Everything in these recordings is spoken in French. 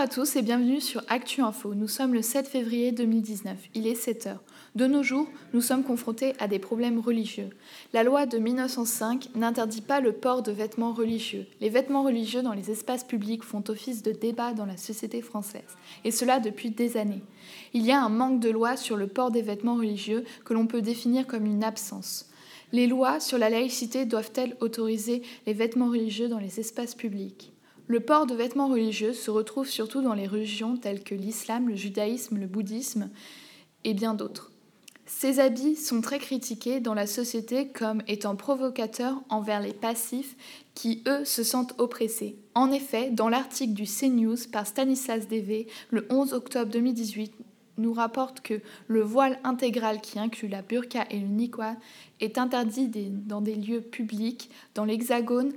À tous et bienvenue sur Actu Info. Nous sommes le 7 février 2019. Il est 7 heures. De nos jours, nous sommes confrontés à des problèmes religieux. La loi de 1905 n'interdit pas le port de vêtements religieux. Les vêtements religieux dans les espaces publics font office de débat dans la société française, et cela depuis des années. Il y a un manque de loi sur le port des vêtements religieux que l'on peut définir comme une absence. Les lois sur la laïcité doivent-elles autoriser les vêtements religieux dans les espaces publics? Le port de vêtements religieux se retrouve surtout dans les religions telles que l'islam, le judaïsme, le bouddhisme et bien d'autres. Ces habits sont très critiqués dans la société comme étant provocateurs envers les passifs qui, eux, se sentent oppressés. En effet, dans l'article du CNews par Stanislas Devé, le 11 octobre 2018, nous rapporte que le voile intégral qui inclut la burqa et le niqab est interdit dans des lieux publics dans l'Hexagone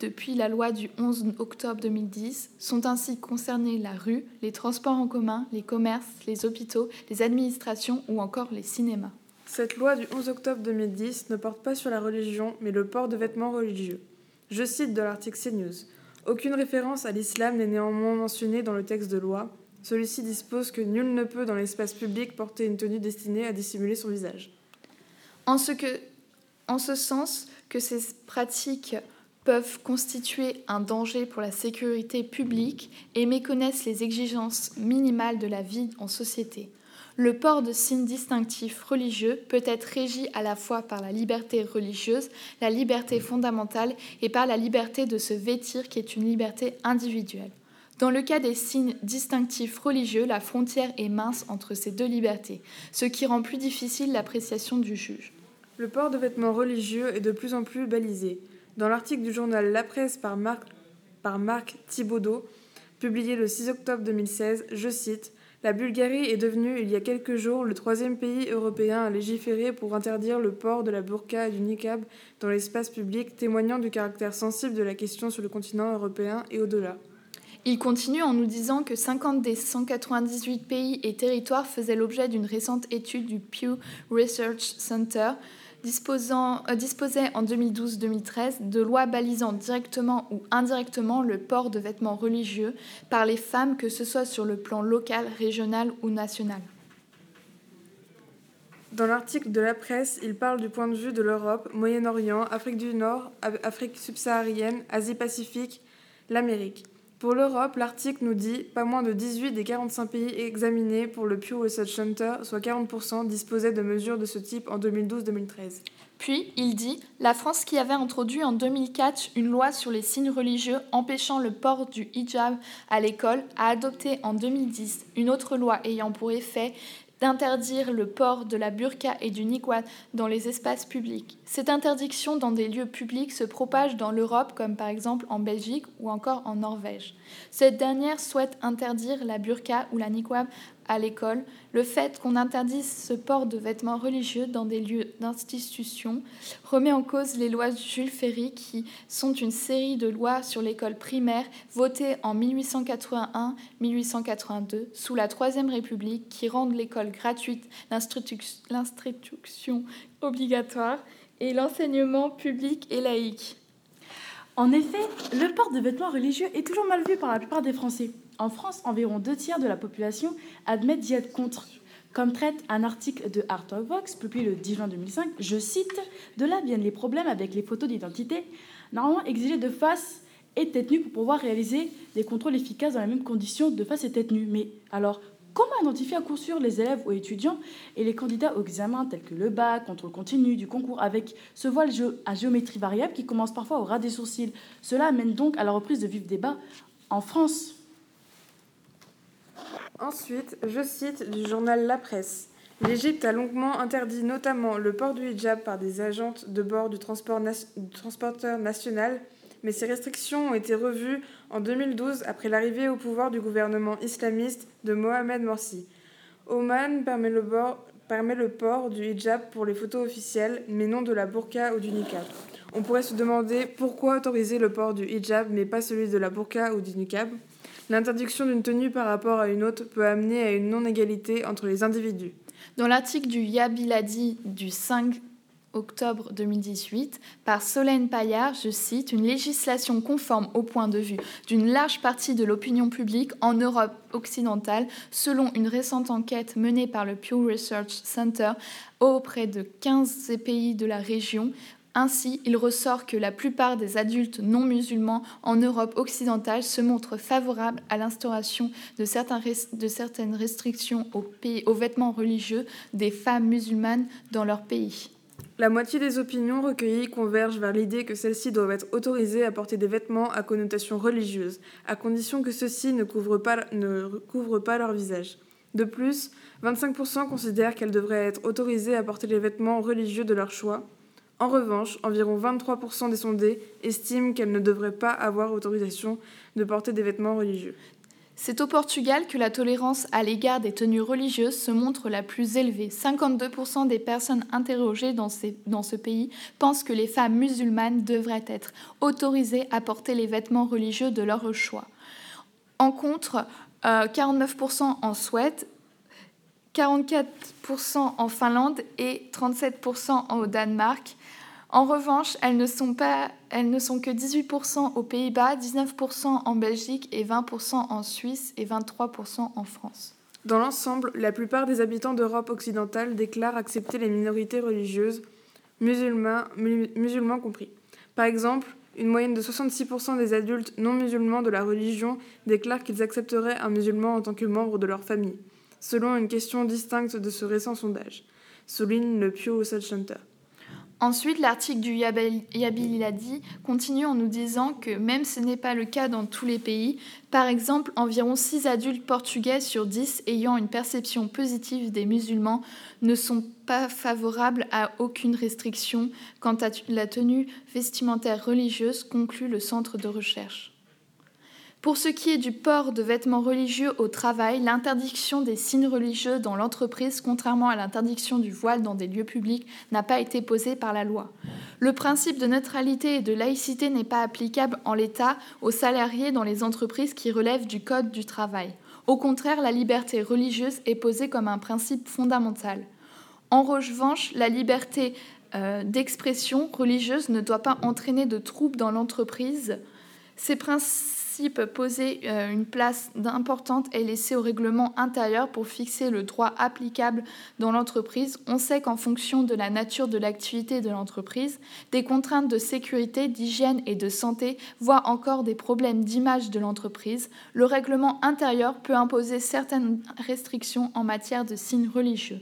depuis la loi du 11 octobre 2010. Sont ainsi concernés la rue, les transports en commun, les commerces, les hôpitaux, les administrations ou encore les cinémas. Cette loi du 11 octobre 2010 ne porte pas sur la religion, mais le port de vêtements religieux. Je cite de l'article CNews. Aucune référence à l'islam n'est néanmoins mentionnée dans le texte de loi, celui-ci dispose que nul ne peut dans l'espace public porter une tenue destinée à dissimuler son visage. En ce, en ce sens que ces pratiques peuvent constituer un danger pour la sécurité publique et méconnaissent les exigences minimales de la vie en société. Le port de signes distinctifs religieux peut être régi à la fois par la liberté religieuse, la liberté fondamentale et par la liberté de se vêtir qui est une liberté individuelle. Dans le cas des signes distinctifs religieux, la frontière est mince entre ces deux libertés, ce qui rend plus difficile l'appréciation du juge. Le port de vêtements religieux est de plus en plus balisé. Dans l'article du journal La Presse par Marc, par Thibaudot, publié le 6 octobre 2016, je cite La Bulgarie est devenue, il y a quelques jours, le troisième pays européen à légiférer pour interdire le port de la burqa et du niqab dans l'espace public, témoignant du caractère sensible de la question sur le continent européen et au-delà. Il continue en nous disant que 50 des 198 pays et territoires faisaient l'objet d'une récente étude du Pew Research Center disposant, euh, disposait en 2012-2013 de lois balisant directement ou indirectement le port de vêtements religieux par les femmes, que ce soit sur le plan local, régional ou national. Dans l'article de la presse, il parle du point de vue de l'Europe, Moyen-Orient, Afrique du Nord, Afrique subsaharienne, Asie-Pacifique, l'Amérique. Pour l'Europe, l'article nous dit pas moins de 18 des 45 pays examinés pour le Pew Research Center, soit 40%, disposaient de mesures de ce type en 2012-2013. Puis, il dit La France, qui avait introduit en 2004 une loi sur les signes religieux empêchant le port du hijab à l'école, a adopté en 2010 une autre loi ayant pour effet d'interdire le port de la burqa et du niqab dans les espaces publics. Cette interdiction dans des lieux publics se propage dans l'Europe, comme par exemple en Belgique ou encore en Norvège. Cette dernière souhaite interdire la burqa ou la niqab à l'école, le fait qu'on interdise ce port de vêtements religieux dans des lieux d'institution remet en cause les lois de Jules Ferry qui sont une série de lois sur l'école primaire votées en 1881-1882 sous la Troisième République qui rendent l'école gratuite, l'instruction obligatoire et l'enseignement public et laïque. En effet, le port de vêtements religieux est toujours mal vu par la plupart des Français. En France, environ deux tiers de la population admettent d'y être contre. Comme traite un article de Art of Vox publié le 10 juin 2005, je cite De là viennent les problèmes avec les photos d'identité, normalement exigées de face et tête nue pour pouvoir réaliser des contrôles efficaces dans les mêmes conditions de face et tête nue. Mais alors, comment identifier à coup sûr les élèves ou étudiants et les candidats aux examens tels que le bac, contrôle continu, du concours avec ce voile à géométrie variable qui commence parfois au ras des sourcils? Cela amène donc à la reprise de vifs débats en France. Ensuite, je cite du journal La Presse. L'Égypte a longuement interdit notamment le port du hijab par des agentes de bord du, transporteur national, mais ces restrictions ont été revues en 2012 après l'arrivée au pouvoir du gouvernement islamiste de Mohamed Morsi. Oman permet le, permet le port du hijab pour les photos officielles, mais non de la burqa ou du niqab. On pourrait se demander pourquoi autoriser le port du hijab mais pas celui de la burqa ou du niqab L'interdiction d'une tenue par rapport à une autre peut amener à une non-égalité entre les individus. Dans l'article du Yabiladi du 5 octobre 2018 par Solène Paillard, je cite, une législation conforme au point de vue d'une large partie de l'opinion publique en Europe occidentale, selon une récente enquête menée par le Pew Research Center auprès de 15 pays de la région. Ainsi, il ressort que la plupart des adultes non musulmans en Europe occidentale se montrent favorables à l'instauration de, certaines restrictions aux vêtements religieux des femmes musulmanes dans leur pays. La moitié des opinions recueillies convergent vers l'idée que celles-ci doivent être autorisées à porter des vêtements à connotation religieuse, à condition que ceux-ci ne couvrent pas, leur visage. De plus, 25% considèrent qu'elles devraient être autorisées à porter les vêtements religieux de leur choix. En revanche, environ 23% des sondés estiment qu'elles ne devraient pas avoir autorisation de porter des vêtements religieux. C'est au Portugal que la tolérance à l'égard des tenues religieuses se montre la plus élevée. 52% des personnes interrogées dans, ce pays pensent que les femmes musulmanes devraient être autorisées à porter les vêtements religieux de leur choix. En contre, 49% euh, en Suède, 44% en Finlande et 37% au Danemark. En revanche, elles ne sont, que 18% aux Pays-Bas, 19% en Belgique et 20% en Suisse et 23% en France. Dans l'ensemble, la plupart des habitants d'Europe occidentale déclarent accepter les minorités religieuses, musulmans, musulmans compris. Par exemple, une moyenne de 66% des adultes non musulmans de la religion déclarent qu'ils accepteraient un musulman en tant que membre de leur famille, selon une question distincte de ce récent sondage, souligne le Pew Research Center. Ensuite, l'article du Yabil continue en nous disant que même ce n'est pas le cas dans tous les pays, par exemple, environ 6 adultes portugais sur 10 ayant une perception positive des musulmans ne sont pas favorables à aucune restriction quant à la tenue vestimentaire religieuse, conclut le centre de recherche. Pour ce qui est du port de vêtements religieux au travail, l'interdiction des signes religieux dans l'entreprise, contrairement à l'interdiction du voile dans des lieux publics, n'a pas été posée par la loi. Le principe de neutralité et de laïcité n'est pas applicable en l'état aux salariés dans les entreprises qui relèvent du Code du travail. Au contraire, la liberté religieuse est posée comme un principe fondamental. En revanche, la liberté euh, d'expression religieuse ne doit pas entraîner de troubles dans l'entreprise. Ces principes peut poser euh, une place importante est laissé au règlement intérieur pour fixer le droit applicable dans l'entreprise. On sait qu'en fonction de la nature de l'activité de l'entreprise, des contraintes de sécurité, d'hygiène et de santé, voire encore des problèmes d'image de l'entreprise, le règlement intérieur peut imposer certaines restrictions en matière de signes religieux.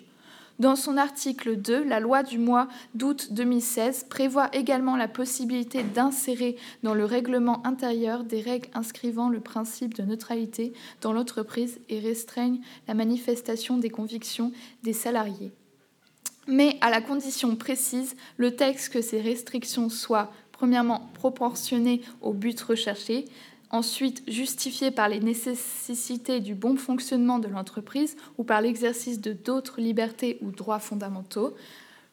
Dans son article 2, la loi du mois d'août 2016 prévoit également la possibilité d'insérer dans le règlement intérieur des règles inscrivant le principe de neutralité dans l'entreprise et restreignent la manifestation des convictions des salariés. Mais à la condition précise, le texte que ces restrictions soient premièrement proportionnées au but recherché, ensuite justifié par les nécessités du bon fonctionnement de l'entreprise ou par l'exercice de d'autres libertés ou droits fondamentaux.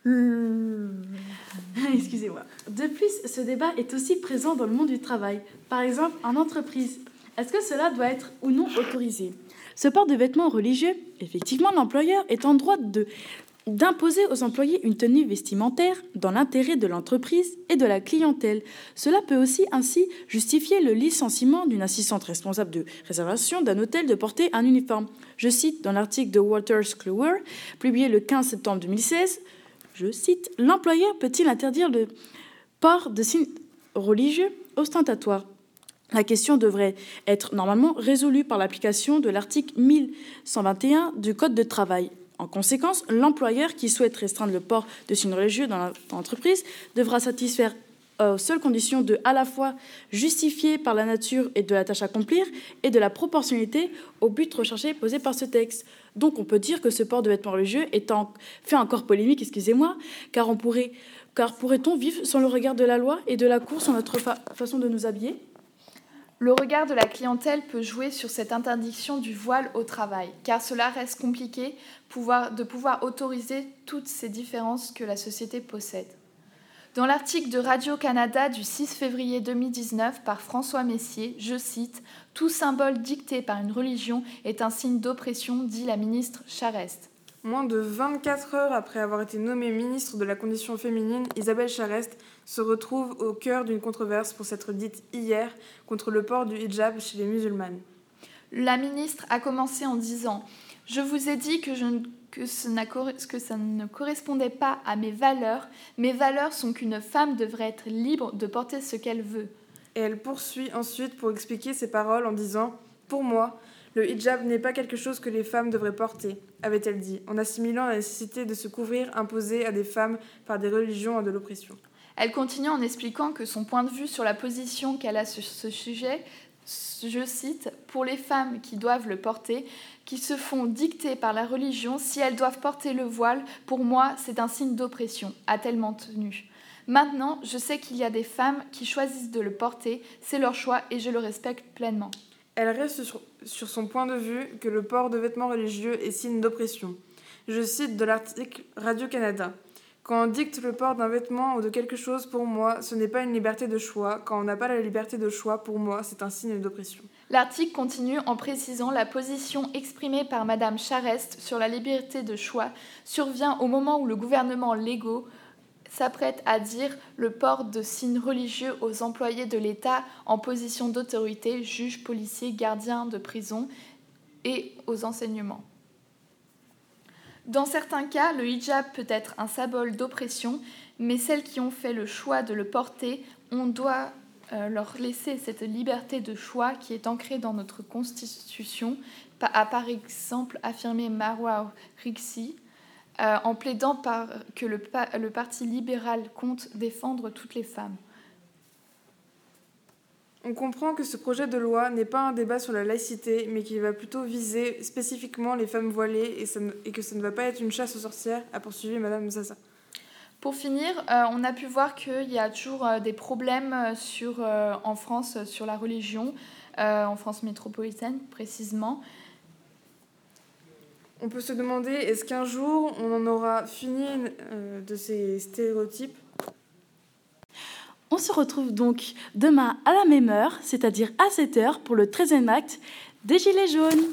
Excusez-moi. De plus, ce débat est aussi présent dans le monde du travail. Par exemple, en entreprise, est-ce que cela doit être ou non autorisé? Ce port de vêtements religieux, effectivement, l'employeur est en droit de d'imposer aux employés une tenue vestimentaire dans l'intérêt de l'entreprise et de la clientèle. Cela peut aussi ainsi justifier le licenciement d'une assistante responsable de réservation d'un hôtel de porter un uniforme. Je cite dans l'article de Walters Kluwer, publié le 15 septembre 2016, je cite, L'employeur peut-il interdire le port de signes religieux ostentatoires? La question devrait être normalement résolue par l'application de l'article 1121 du Code de travail. En conséquence, l'employeur qui souhaite restreindre le port de signes religieux dans l'entreprise devra satisfaire aux seules conditions de à la fois justifier par la nature et de la tâche à accomplir et de la proportionnalité au but recherché posé par ce texte. Donc on peut dire que ce port de vêtements religieux est fait encore polémique, excusez-moi, car pourrait-on vivre sans le regard de la loi et de la Cour sur notre façon de nous habiller? Le regard de la clientèle peut jouer sur cette interdiction du voile au travail, car cela reste compliqué de pouvoir autoriser toutes ces différences que la société possède. Dans l'article de Radio-Canada du 6 février 2019 par François Messier, je cite Tout symbole dicté par une religion est un signe d'oppression, dit la ministre Charest. Moins de 24 heures après avoir été nommée ministre de la Condition féminine, Isabelle Charest se retrouve au cœur d'une controverse pour s'être dite hier contre le port du hijab chez les musulmanes. La ministre a commencé en disant Je vous ai dit que, je, que, que ça ne correspondait pas à mes valeurs. Mes valeurs sont qu'une femme devrait être libre de porter ce qu'elle veut. Et elle poursuit ensuite pour expliquer ses paroles en disant Pour moi, le hijab n'est pas quelque chose que les femmes devraient porter, avait-elle dit, en assimilant la nécessité de se couvrir imposée à des femmes par des religions de l'oppression. Elle continue en expliquant que son point de vue sur la position qu'elle a sur ce sujet, je cite, pour les femmes qui doivent le porter, qui se font dicter par la religion, si elles doivent porter le voile, pour moi, c'est un signe d'oppression, a-t-elle maintenu. Maintenant, je sais qu'il y a des femmes qui choisissent de le porter, c'est leur choix et je le respecte pleinement. Elle reste sur, son point de vue que le port de vêtements religieux est signe d'oppression. Je cite de l'article Radio-Canada. Quand on dicte le port d'un vêtement ou de quelque chose, pour moi, ce n'est pas une liberté de choix. Quand on n'a pas la liberté de choix, pour moi, c'est un signe d'oppression. L'article continue en précisant la position exprimée par Madame Charest sur la liberté de choix survient au moment où le gouvernement légaux s'apprête à dire le port de signes religieux aux employés de l'État en position d'autorité, juges, policiers, gardiens de prison et aux enseignements. Dans certains cas, le hijab peut être un symbole d'oppression, mais celles qui ont fait le choix de le porter, on doit euh, leur laisser cette liberté de choix qui est ancrée dans notre Constitution, a par exemple affirmé Marwa Rixi, euh, en plaidant par, que le, le Parti libéral compte défendre toutes les femmes. On comprend que ce projet de loi n'est pas un débat sur la laïcité, mais qu'il va plutôt viser spécifiquement les femmes voilées et, ça et, que ça ne va pas être une chasse aux sorcières, a poursuivi Madame Zaza. Pour finir, euh, on a pu voir qu'il y a toujours euh, des problèmes sur, en France sur la religion, en France métropolitaine précisément. On peut se demander, est-ce qu'un jour on en aura fini euh, de ces stéréotypes? On se retrouve donc demain à la même heure, c'est-à-dire à 7h pour le 13e acte des Gilets jaunes.